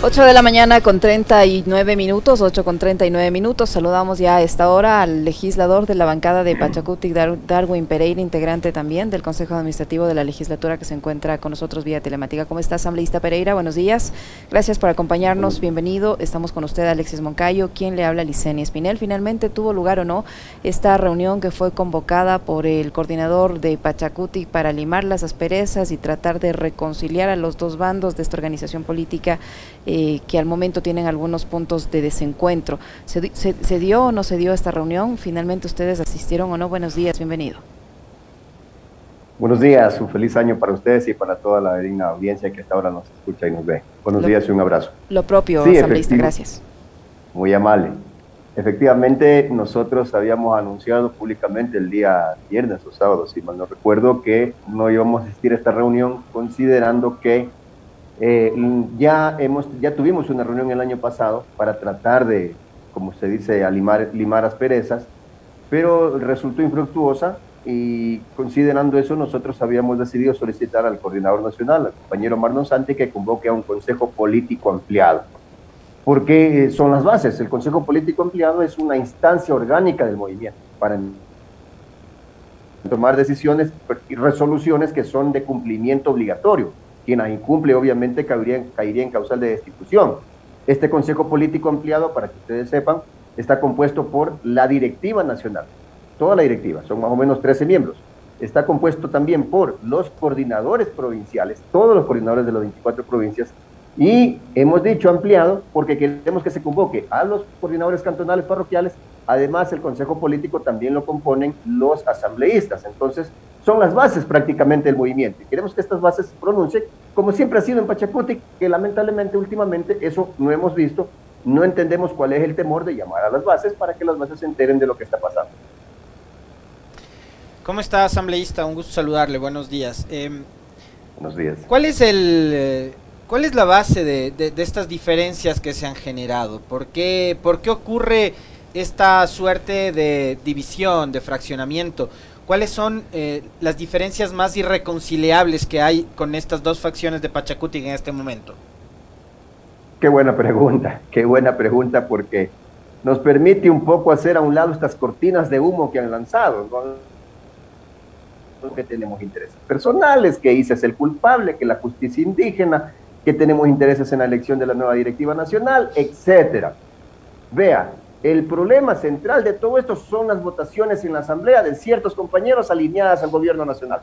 8 de la mañana con 39 minutos, 8 con 39 minutos. Saludamos ya a esta hora al legislador de la bancada de Pachacutic, Darwin Pereira, integrante también del Consejo Administrativo de la Legislatura que se encuentra con nosotros vía telemática. ¿Cómo está, asambleísta Pereira? Buenos días. Gracias por acompañarnos. Bienvenido. Estamos con usted, Alexis Moncayo. ¿Quién le habla? Licenia Espinel. Finalmente tuvo lugar o no esta reunión que fue convocada por el coordinador de Pachacutic para limar las asperezas y tratar de reconciliar a los dos bandos de esta organización política eh, que al momento tienen algunos puntos de desencuentro. ¿Se, dio o no se dio esta reunión? ¿Finalmente ustedes asistieron o no? Buenos días, bienvenido. Buenos días, un feliz año para ustedes y para toda la digna audiencia que hasta ahora nos escucha y nos ve. Buenos días y un abrazo. Lo propio, sí, asambleísta, gracias. Muy amable. Efectivamente, nosotros habíamos anunciado públicamente el día viernes o sábado, si mal no recuerdo, que no íbamos a asistir a esta reunión considerando que eh, ya, hemos, ya tuvimos una reunión el año pasado para tratar de, como se dice, limar, limar asperezas, pero resultó infructuosa y considerando eso nosotros habíamos decidido solicitar al coordinador nacional, al compañero Marlon Santi, que convoque a un consejo político ampliado. Porque eh, son las bases. El consejo político ampliado es una instancia orgánica del movimiento para tomar decisiones y resoluciones que son de cumplimiento obligatorio quien las incumple obviamente caería, caería en causal de destitución. Este Consejo Político Ampliado, para que ustedes sepan, está compuesto por la directiva nacional, toda la directiva, son más o menos 13 miembros. Está compuesto también por los coordinadores provinciales, todos los coordinadores de las 24 provincias, y hemos dicho ampliado porque queremos que se convoque a los coordinadores cantonales parroquiales, además el Consejo Político también lo componen los asambleístas. Entonces, son las bases prácticamente del movimiento. Queremos que estas bases se pronuncien, como siempre ha sido en Pachacuti, que lamentablemente últimamente eso no hemos visto, no entendemos cuál es el temor de llamar a las bases para que las bases se enteren de lo que está pasando. ¿Cómo está, asambleísta? Un gusto saludarle. Buenos días. Em, Buenos días. ¿Cuál es el... Eh, ¿Cuál es la base de, de, estas diferencias que se han generado? ¿Por qué, ¿Por qué ocurre esta suerte de división, de fraccionamiento? ¿Cuáles son eh, las diferencias más irreconciliables que hay con estas dos facciones de Pachacuti en este momento? Qué buena pregunta, qué buena pregunta porque nos permite un poco hacer a un lado estas cortinas de humo que han lanzado. ¿no? Que tenemos intereses personales, que ICE es el culpable, que la justicia indígena, que tenemos intereses en la elección de la nueva directiva nacional, etcétera. Vea, el problema central de todo esto son las votaciones en la Asamblea de ciertos compañeros alineadas al gobierno nacional.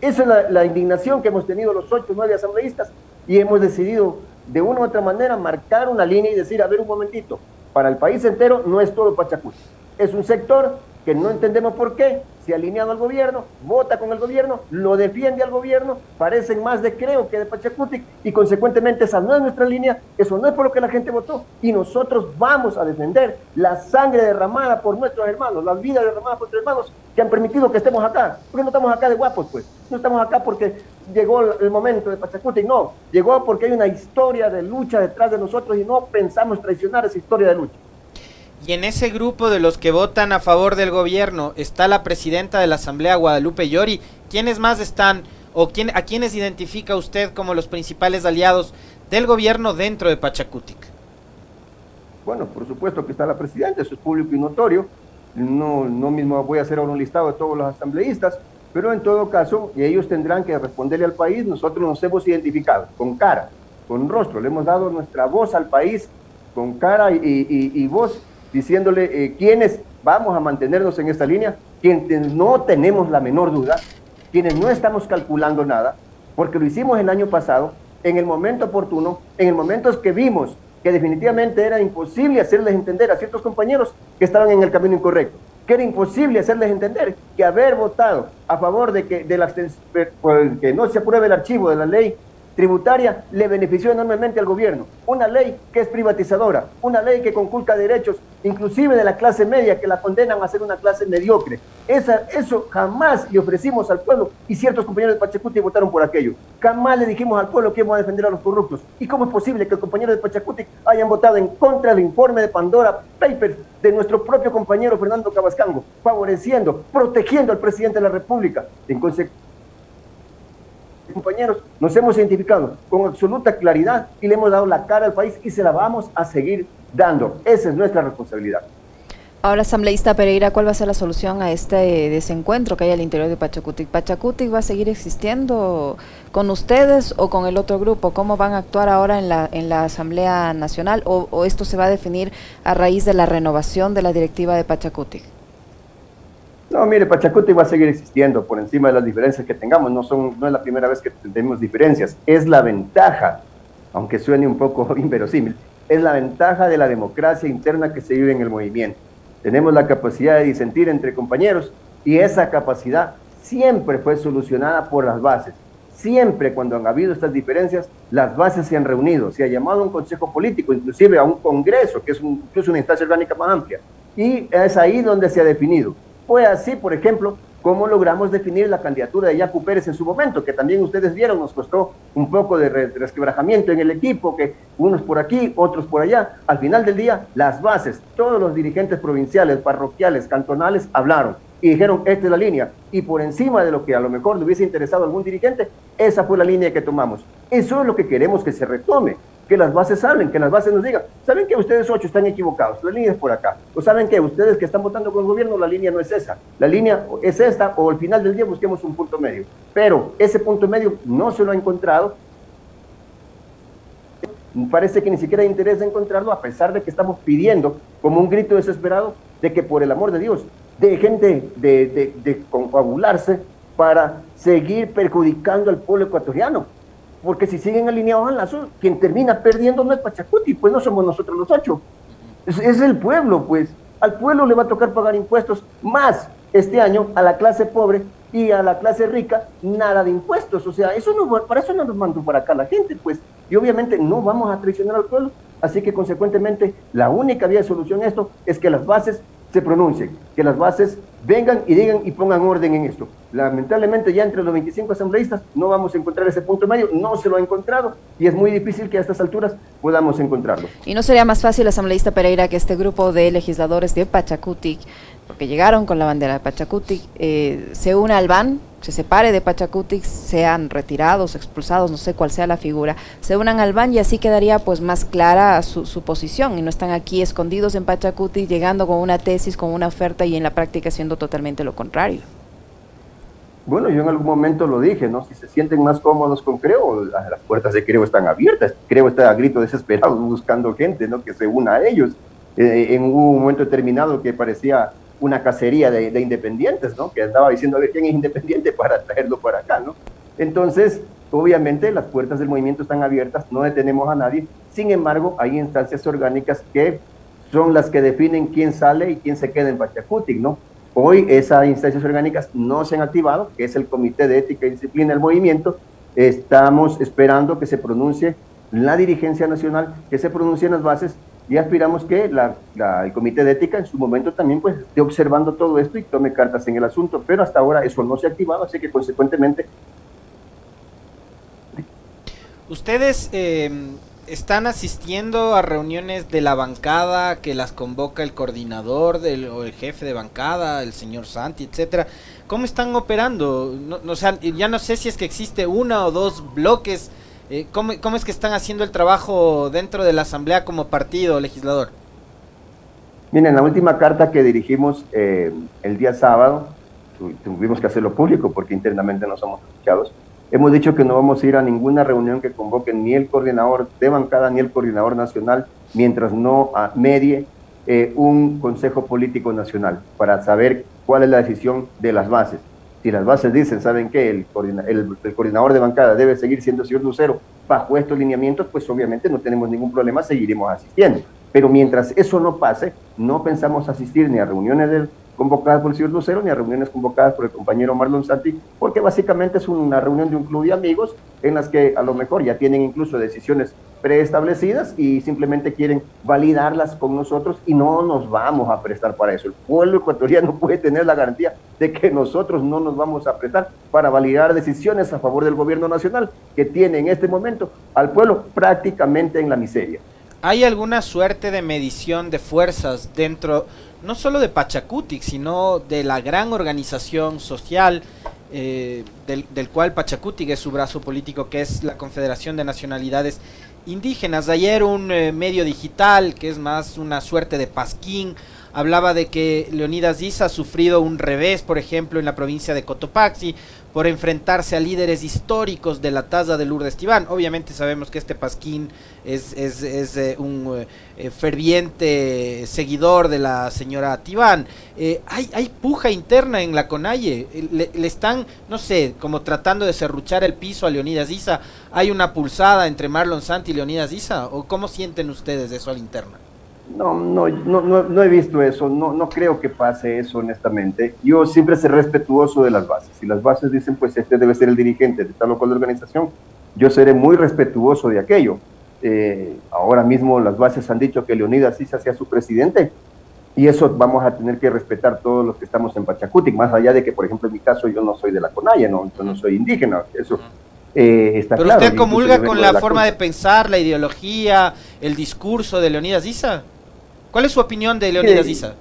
Esa es la, indignación que hemos tenido los ocho nueve asambleístas y hemos decidido de una u otra manera marcar una línea y decir, a ver un momentito, para el país entero no es todo Pachacús, es un sector que no entendemos por qué, se ha alineado al gobierno, vota con el gobierno, lo defiende al gobierno, parecen más de Creo que de Pachacutic y consecuentemente esa no es nuestra línea, eso no es por lo que la gente votó y nosotros vamos a defender la sangre derramada por nuestros hermanos, las vidas derramadas por nuestros hermanos que han permitido que estemos acá. porque no estamos acá de guapos pues? No estamos acá porque llegó el momento de Pachacutic, no, llegó porque hay una historia de lucha detrás de nosotros y no pensamos traicionar esa historia de lucha. Y en ese grupo de los que votan a favor del gobierno está la presidenta de la Asamblea, Guadalupe Llori. ¿Quiénes más están o quién, a quiénes identifica usted como los principales aliados del gobierno dentro de Pachacutic? Bueno, por supuesto que está la presidenta, eso es público y notorio. No, no mismo voy a hacer ahora un listado de todos los asambleístas, pero en todo caso, y ellos tendrán que responderle al país, nosotros nos hemos identificado con cara, con rostro, le hemos dado nuestra voz al país con cara y, y voz diciéndole eh, quiénes vamos a mantenernos en esta línea, quienes no tenemos la menor duda, quienes no estamos calculando nada, porque lo hicimos el año pasado, en el momento oportuno, en el momento que vimos que definitivamente era imposible hacerles entender a ciertos compañeros que estaban en el camino incorrecto, que era imposible hacerles entender que haber votado a favor de que, de la, que no se apruebe el archivo de la ley tributaria le benefició enormemente al gobierno. Una ley que es privatizadora, una ley que conculca derechos, inclusive de la clase media, que la condenan a ser una clase mediocre. Esa, eso jamás le ofrecimos al pueblo y ciertos compañeros de Pachacuti votaron por aquello. Jamás le dijimos al pueblo que íbamos a defender a los corruptos. ¿Y cómo es posible que los compañeros de Pachacuti hayan votado en contra del informe de Pandora Papers de nuestro propio compañero Fernando Cabascango, favoreciendo, protegiendo al presidente de la República? En consecuencia, compañeros, nos hemos identificado con absoluta claridad y le hemos dado la cara al país y se la vamos a seguir dando. Esa es nuestra responsabilidad. Ahora, asambleísta Pereira, ¿cuál va a ser la solución a este desencuentro que hay al interior de Pachacutic? ¿Pachacutic va a seguir existiendo con ustedes o con el otro grupo? ¿Cómo van a actuar ahora en la, en la Asamblea Nacional o, o esto se va a definir a raíz de la renovación de la directiva de Pachacutic? No, mire, Pachacuti va a seguir existiendo por encima de las diferencias que tengamos. No, son, no es la primera vez que tenemos diferencias. Es la ventaja, aunque suene un poco inverosímil, es la ventaja de la democracia interna que se vive en el movimiento. Tenemos la capacidad de disentir entre compañeros y esa capacidad siempre fue solucionada por las bases. Siempre cuando han habido estas diferencias, las bases se han reunido, se ha llamado a un consejo político, inclusive a un congreso, que es incluso una instancia orgánica más amplia. Y es ahí donde se ha definido fue así, por ejemplo, como logramos definir la candidatura de Yacu Pérez en su momento, que también ustedes vieron, nos costó un poco de resquebrajamiento en el equipo, que unos por aquí, otros por allá. Al final del día, las bases, todos los dirigentes provinciales, parroquiales, cantonales hablaron y dijeron, esta es la línea. Y por encima de lo que a lo mejor le hubiese interesado a algún dirigente, esa fue la línea que tomamos. Eso es lo que queremos que se retome que las bases hablen, que las bases nos digan, ¿saben que ustedes ocho están equivocados? La línea es por acá. ¿O saben que ustedes que están votando con el gobierno, la línea no es esa? La línea es esta, o al final del día busquemos un punto medio. Pero ese punto medio no se lo ha encontrado. Parece que ni siquiera hay interés de encontrarlo, a pesar de que estamos pidiendo, como un grito desesperado, de que por el amor de Dios, dejen de, de, de, de confabularse para seguir perjudicando al pueblo ecuatoriano porque si siguen alineados al lazo, quien termina perdiendo no es Pachacuti, pues no somos nosotros los ocho. Es, el pueblo, pues. Al pueblo le va a tocar pagar impuestos más este año a la clase pobre y a la clase rica nada de impuestos. O sea, eso no, para eso no nos mandó para acá la gente, pues. Y obviamente no vamos a traicionar al pueblo. Así que consecuentemente la única vía de solución a esto es que las bases se pronuncien, que las bases vengan y digan y pongan orden en esto. Lamentablemente ya entre los 25 asambleístas no vamos a encontrar ese punto medio, no se lo ha encontrado y es muy difícil que a estas alturas podamos encontrarlo. ¿Y no sería más fácil, asambleísta Pereira, que este grupo de legisladores de Pachacutic, porque llegaron con la bandera de Pachacutic, eh, se una al BAN se separe de Pachacutic, sean retirados, expulsados, no sé cuál sea la figura, se unan al BAN y así quedaría pues más clara su, posición y no están aquí escondidos en Pachacutic llegando con una tesis, con una oferta y en la práctica siendo totalmente lo contrario. Bueno, yo en algún momento lo dije, ¿no? Si se sienten más cómodos con Creo, las puertas de Creo están abiertas. Creo está a grito desesperado buscando gente, ¿no? Que se una a ellos. Eh, en un momento determinado que parecía una cacería de, independientes, ¿no? Que andaba diciendo a ver quién es independiente para traerlo para acá, ¿no? Entonces, obviamente las puertas del movimiento están abiertas, no detenemos a nadie. Sin embargo, hay instancias orgánicas que son las que definen quién sale y quién se queda en Pachacutic, ¿no? Hoy esas instancias orgánicas no se han activado, que es el Comité de Ética y Disciplina del Movimiento. Estamos esperando que se pronuncie la dirigencia nacional, que se pronuncien las bases y aspiramos que el Comité de Ética en su momento también pues esté observando todo esto y tome cartas en el asunto, pero hasta ahora eso no se ha activado, así que consecuentemente... Ustedes eh, están asistiendo a reuniones de la bancada que las convoca el coordinador del, o el jefe de bancada, el señor Santi, etcétera. ¿Cómo están operando? No, no, ya no sé si es que existe una o dos bloques eh, ¿cómo, es que están haciendo el trabajo dentro de la Asamblea como partido legislador? Miren, la última carta que dirigimos eh, el día sábado, tuvimos que hacerlo público porque internamente no somos escuchados, hemos dicho que no vamos a ir a ninguna reunión que convoque ni el coordinador de bancada ni el coordinador nacional mientras no medie eh, un consejo político nacional para saber cuál es la decisión de las bases si las bases dicen, ¿saben qué? El, el, coordinador de bancada debe seguir siendo el señor Lucero bajo estos lineamientos, pues obviamente no tenemos ningún problema, seguiremos asistiendo. Pero mientras eso no pase, no pensamos asistir ni a reuniones del convocadas por el señor Lucero ni a reuniones convocadas por el compañero Marlon Santi, porque básicamente es una reunión de un club de amigos en las que a lo mejor ya tienen incluso decisiones preestablecidas y simplemente quieren validarlas con nosotros y no nos vamos a prestar para eso. El pueblo ecuatoriano puede tener la garantía de que nosotros no nos vamos a prestar para validar decisiones a favor del gobierno nacional que tiene en este momento al pueblo prácticamente en la miseria. ¿Hay alguna suerte de medición de fuerzas dentro no solo de Pachacutic, sino de la gran organización social eh, del, del, cual Pachacutic es su brazo político, que es la Confederación de Nacionalidades Indígenas. Ayer un eh, medio digital, que es más una suerte de pasquín, hablaba de que Leonidas Díaz ha sufrido un revés, por ejemplo, en la provincia de Cotopaxi, por enfrentarse a líderes históricos de la tasa de Lourdes Tibán. Obviamente sabemos que este Pasquín es, es, es eh, un eh, ferviente seguidor de la señora Tibán. Eh, hay, hay puja interna en la Conalle. Le, están, no sé, como tratando de serruchar el piso a Leonidas Isa. ¿Hay una pulsada entre Marlon Santi y Leonidas Isa? ¿O cómo sienten ustedes eso a la interna? No, no, no, no, no he visto eso, no, no creo que pase eso honestamente. Yo siempre seré respetuoso de las bases. Si las bases dicen, pues este debe ser el dirigente de tal o cual organización, yo seré muy respetuoso de aquello. Eh, ahora mismo las bases han dicho que Leonidas Sisa sea su presidente y eso vamos a tener que respetar todos los que estamos en Pachacuti, más allá de que, por ejemplo, en mi caso yo no soy de la Conaya, no, yo no soy indígena, eso eh, está Pero claro. usted comulga con la, forma de pensar, la ideología, el discurso de Leonidas Issa. ¿Cuál es su opinión de Leonidas Issa?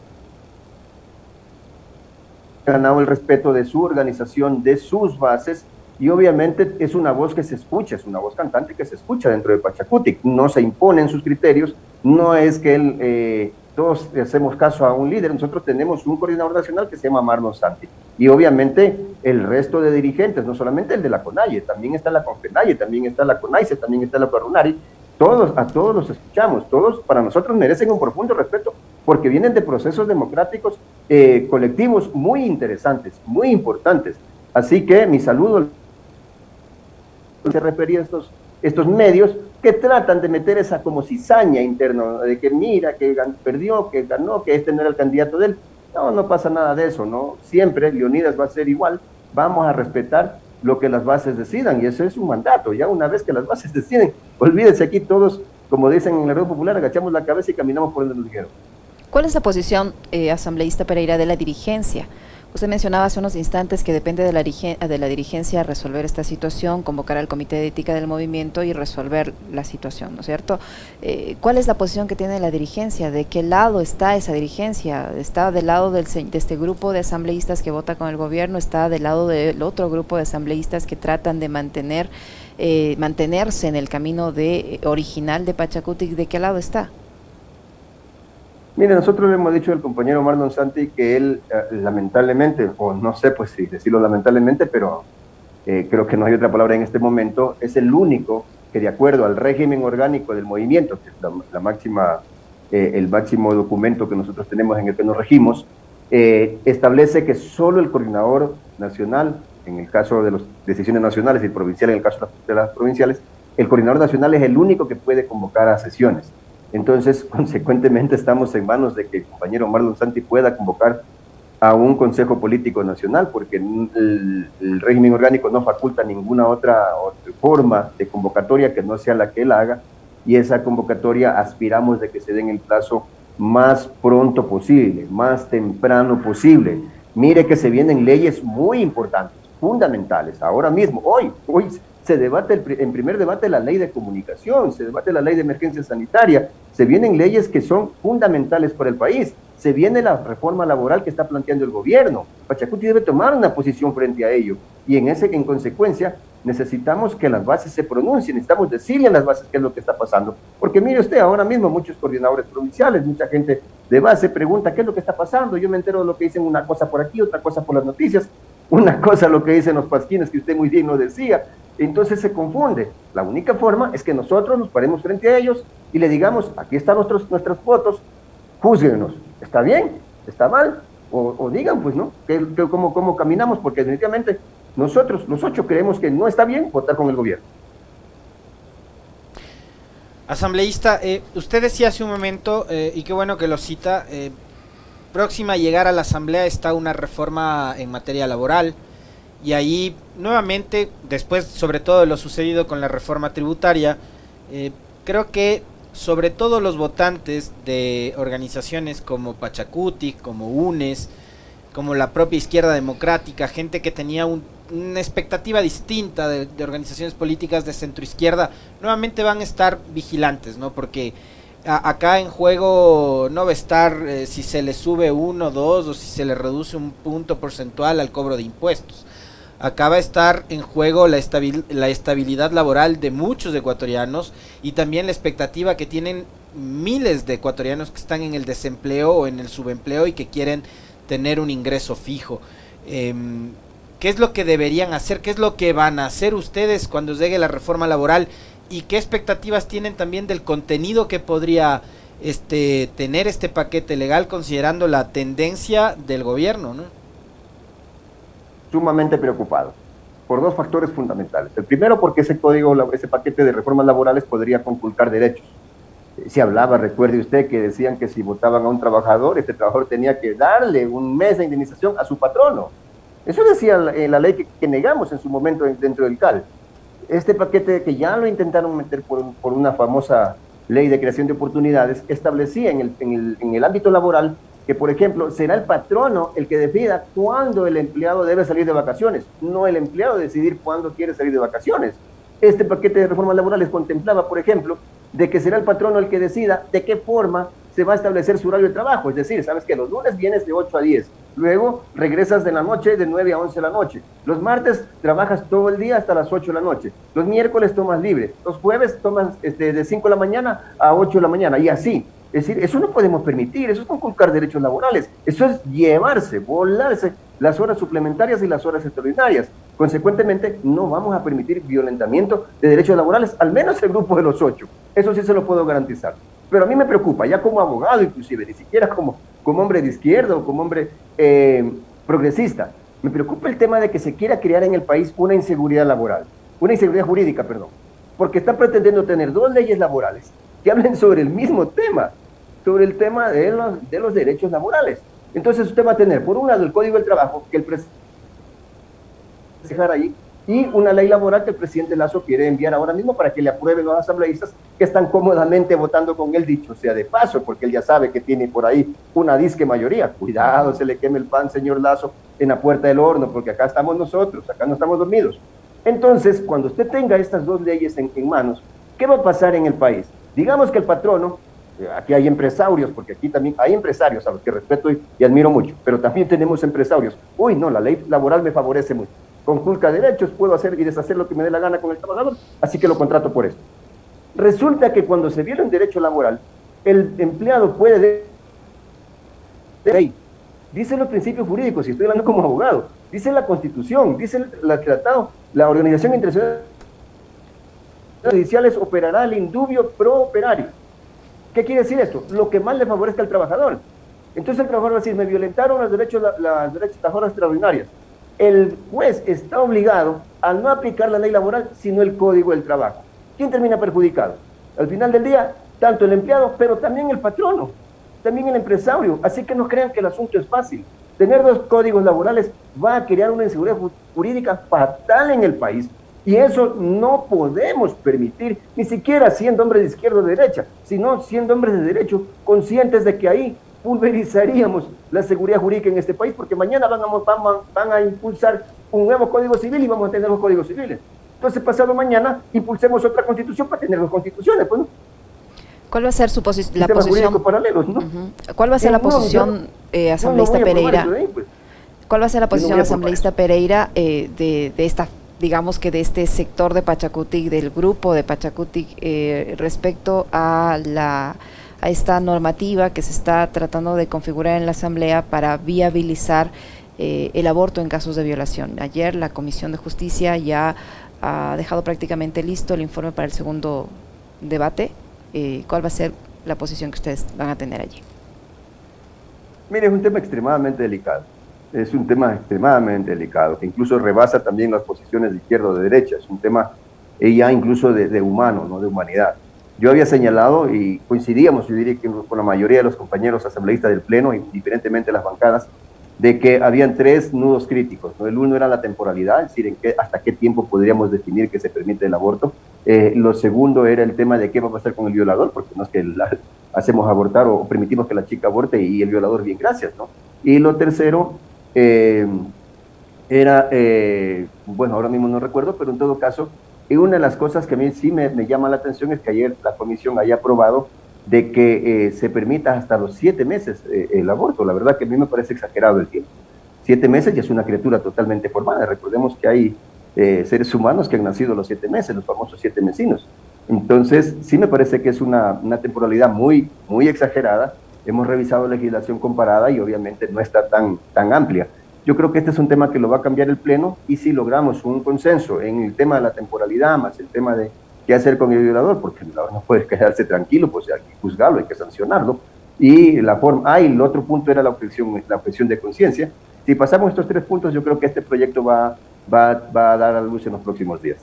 ganado el respeto de su organización, de sus bases, y obviamente es una voz que se escucha, es una voz cantante que se escucha dentro de Pachacutic, no se imponen sus criterios, no es que él, eh, todos hacemos caso a un líder, nosotros tenemos un coordinador nacional que se llama Marlon Santi, y obviamente el resto de dirigentes, no solamente el de la CONAIE, también está la CONFENAIE, también está la CONAICE, también está la CORUNARI, todos, a todos los escuchamos, todos para nosotros merecen un profundo respeto porque vienen de procesos democráticos eh, colectivos muy interesantes, muy importantes. Así que mi saludo se refería a estos, estos medios que tratan de meter esa como cizaña interna, de que mira, que perdió, que ganó, que este no era el candidato de él. No, no pasa nada de eso, ¿no? Siempre Leonidas va a ser igual, vamos a respetar lo que las bases decidan y eso es un mandato. Ya una vez que las bases deciden, olvídense aquí todos, como dicen en la red popular, agachamos la cabeza y caminamos por donde nos dijeron. ¿Cuál es la posición, eh, asambleísta Pereira, de la dirigencia? Usted mencionaba hace unos instantes que depende de la, de la, dirigencia resolver esta situación, convocar al Comité de Ética del Movimiento y resolver la situación, ¿no es cierto? Eh, ¿Cuál es la posición que tiene la dirigencia? ¿De qué lado está esa dirigencia? ¿Está del lado del, de este grupo de asambleístas que vota con el gobierno? ¿Está del lado del otro grupo de asambleístas que tratan de mantener, eh, mantenerse en el camino de, original de Pachacutic? ¿De qué lado está? Mire, nosotros le hemos dicho al compañero Marlon Santi que él, eh, lamentablemente, o no sé pues si decirlo lamentablemente, pero eh, creo que no hay otra palabra en este momento, es el único que de acuerdo al régimen orgánico del movimiento, que es la, máxima, eh, el máximo documento que nosotros tenemos en el que nos regimos, establece que solo el coordinador nacional, en el caso de las decisiones nacionales y provincial en el caso de las provinciales, el coordinador nacional es el único que puede convocar a sesiones. Entonces, consecuentemente, estamos en manos de que el compañero Marlon Santi pueda convocar a un Consejo Político Nacional, porque el, el, régimen orgánico no faculta ninguna otra, otra, forma de convocatoria que no sea la que él haga, y esa convocatoria aspiramos de que se dé en el plazo más pronto posible, más temprano posible. Mire que se vienen leyes muy importantes, fundamentales, ahora mismo, hoy, hoy se debate en primer debate la ley de comunicación, se debate la ley de emergencia sanitaria, se vienen leyes que son fundamentales para el país, se viene la reforma laboral que está planteando el gobierno. Pachacuti debe tomar una posición frente a ello y en ese en consecuencia necesitamos que las bases se pronuncien, necesitamos decirle a las bases qué es lo que está pasando. Porque mire usted, ahora mismo muchos coordinadores provinciales, mucha gente de base pregunta qué es lo que está pasando, yo me entero de lo que dicen una cosa por aquí, otra cosa por las noticias, una cosa lo que dicen los pasquines que usted muy bien lo decía, entonces se confunde. La única forma es que nosotros nos paremos frente a ellos y le digamos, aquí están nuestros, nuestras fotos, júzguenos. ¿Está bien? ¿Está mal? O, digan, pues, ¿no? Que, que, cómo, ¿Cómo caminamos? Porque definitivamente nosotros, los ocho, creemos que no está bien votar con el gobierno. Asambleísta, eh, usted decía hace un momento, eh, y qué bueno que lo cita, eh, próxima a llegar a la Asamblea está una reforma en materia laboral, y ahí nuevamente, después sobre todo de lo sucedido con la reforma tributaria, eh, creo que sobre todo los votantes de organizaciones como Pachacuti, como UNES, como la propia izquierda democrática, gente que tenía un, una expectativa distinta de, organizaciones políticas de centroizquierda, nuevamente van a estar vigilantes, ¿no? Porque acá en juego no va a estar eh, si se le sube uno, dos o si se le reduce un punto porcentual al cobro de impuestos acá va a estar en juego la, la estabilidad laboral de muchos ecuatorianos y también la expectativa que tienen miles de ecuatorianos que están en el desempleo o en el subempleo y que quieren tener un ingreso fijo. Em, ¿Qué es lo que deberían hacer? ¿Qué es lo que van a hacer ustedes cuando llegue la reforma laboral? ¿Y qué expectativas tienen también del contenido que podría este, tener este paquete legal considerando la tendencia del gobierno? ¿no? Sumamente preocupado por dos factores fundamentales. El primero, porque ese código, ese paquete de reformas laborales podría conculcar derechos. Se hablaba, recuerde usted, que decían que si votaban a un trabajador, este trabajador tenía que darle un mes de indemnización a su patrono eso decía la, la ley que, negamos en su momento dentro del CAL. Este paquete que ya lo intentaron meter por, por una famosa ley de creación de oportunidades, establecía en el, en, el, en el ámbito laboral que, por ejemplo, será el patrono el que decida cuándo el empleado debe salir de vacaciones, no el empleado decidir cuándo quiere salir de vacaciones. Este paquete de reformas laborales contemplaba, por ejemplo, de que será el patrono el que decida de qué forma se va a establecer su horario de trabajo. Es decir, sabes que los lunes vienes de 8 a 10, luego regresas de la noche de 9 a 11 de la noche. Los martes trabajas todo el día hasta las 8 de la noche. Los miércoles tomas libre. Los jueves tomas este, de 5 de la mañana a 8 de la mañana y así. Es decir, eso no podemos permitir, eso es conculcar derechos laborales, eso es llevarse, volarse las horas suplementarias y las horas extraordinarias. Consecuentemente, no vamos a permitir violentamiento de derechos laborales, al menos el grupo de los ocho. Eso sí se lo puedo garantizar. Pero a mí me preocupa, ya como abogado inclusive, ni siquiera como, como hombre de izquierda o como hombre eh, progresista, me preocupa el tema de que se quiera crear en el país una inseguridad laboral, una inseguridad jurídica, perdón, porque están pretendiendo tener dos leyes laborales que hablen sobre el mismo tema, sobre el tema de los, de los derechos laborales. Entonces usted va a tener, por un lado, el Código del Trabajo, que el presidente dejar ahí, y una ley laboral que el presidente Lazo quiere enviar ahora mismo para que le aprueben los asambleístas que están cómodamente votando con él, dicho sea de paso, porque él ya sabe que tiene por ahí una disque mayoría. Cuidado, se le queme el pan, señor Lazo, en la puerta del horno, porque acá estamos nosotros, acá no estamos dormidos. Entonces, cuando usted tenga estas dos leyes en, en manos, ¿qué va a pasar en el país? Digamos que el patrono, aquí hay empresarios, porque aquí también hay empresarios a los que respeto y, admiro mucho, pero también tenemos empresarios. Uy, no, la ley laboral me favorece mucho conculca derechos, puedo hacer y deshacer lo que me dé la gana con el trabajador, así que lo contrato por esto. Resulta que cuando se viola un derecho laboral, el empleado puede... De, dice los principios jurídicos, y estoy hablando como abogado, dice la Constitución, dice el, tratado, la Organización Internacional Judiciales operará el indubio pro operario. ¿Qué quiere decir esto? Lo que más le favorezca al trabajador. Entonces el trabajador va a decir, me violentaron los derechos, las, las derechos extraordinarias el juez está obligado a no aplicar la ley laboral, sino el código del trabajo. ¿Quién termina perjudicado? Al final del día, tanto el empleado, pero también el patrono, también el empresario. Así que no crean que el asunto es fácil. Tener dos códigos laborales va a crear una inseguridad jurídica fatal en el país. Y eso no podemos permitir, ni siquiera siendo hombres de izquierda o de derecha, sino siendo hombres de derecho, conscientes de que ahí pulverizaríamos la seguridad jurídica en este país, porque mañana van a, van, van a impulsar un nuevo código civil y vamos a tener los códigos civiles. Entonces, pasado mañana, impulsemos otra constitución para tener dos constituciones. Pues, ¿Cuál va a ser su la posición? Paralelos, ¿no? ¿Cuál va a ser la posición asambleísta Pereira? ¿Cuál va a ser la posición asambleísta Pereira de, de, esta, digamos que de este sector de Pachacutic, del grupo de Pachacutic, eh, respecto a la a esta normativa que se está tratando de configurar en la Asamblea para viabilizar eh, el aborto en casos de violación. Ayer la Comisión de Justicia ya ha dejado prácticamente listo el informe para el segundo debate. Eh, ¿Cuál va a ser la posición que ustedes van a tener allí? Mire, es un tema extremadamente delicado. Es un tema extremadamente delicado, que incluso rebasa también las posiciones de izquierda o de derecha. Es un tema ya incluso de, de humano, no de humanidad. Yo había señalado y coincidíamos, yo diría que con la mayoría de los compañeros asambleístas del Pleno, indiferentemente de las bancadas, de que habían tres nudos críticos. El uno era la temporalidad, es decir, en qué, hasta qué tiempo podríamos definir que se permite el aborto. Eh, lo segundo era el tema de qué va a pasar con el violador, porque no es que hacemos abortar o permitimos que la chica aborte y el violador, bien, gracias. ¿no? Y lo tercero eh, era, eh, bueno, ahora mismo no recuerdo, pero en todo caso, y una de las cosas que a mí sí me, llama la atención es que ayer la comisión haya aprobado de que eh, se permita hasta los siete meses el aborto. La verdad que a mí me parece exagerado el tiempo. siete meses ya es una criatura totalmente formada. Recordemos que hay seres humanos que han nacido los siete meses, los famosos siete mesinos. Entonces, sí me parece que es una, una temporalidad muy, muy exagerada. Hemos revisado legislación comparada y obviamente no está tan, tan amplia. Yo creo que este es un tema que lo va a cambiar el Pleno y si logramos un consenso en el tema de la temporalidad, más el tema de qué hacer con el violador, porque el violador no puede quedarse tranquilo, pues hay que juzgarlo, hay que sancionarlo. Y la forma, ah, y el otro punto era la objeción, la objeción de conciencia. Si pasamos estos tres puntos, yo creo que este proyecto va, va, va a dar a luz en los próximos días.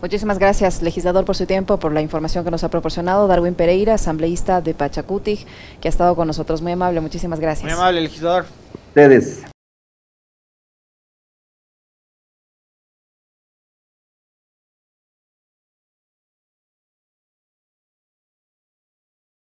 Muchísimas gracias, legislador, por su tiempo, por la información que nos ha proporcionado. Darwin Pereira, asambleísta de Pachacutic, que ha estado con nosotros. Muy amable, muchísimas gracias. Muy amable, legislador. Ustedes.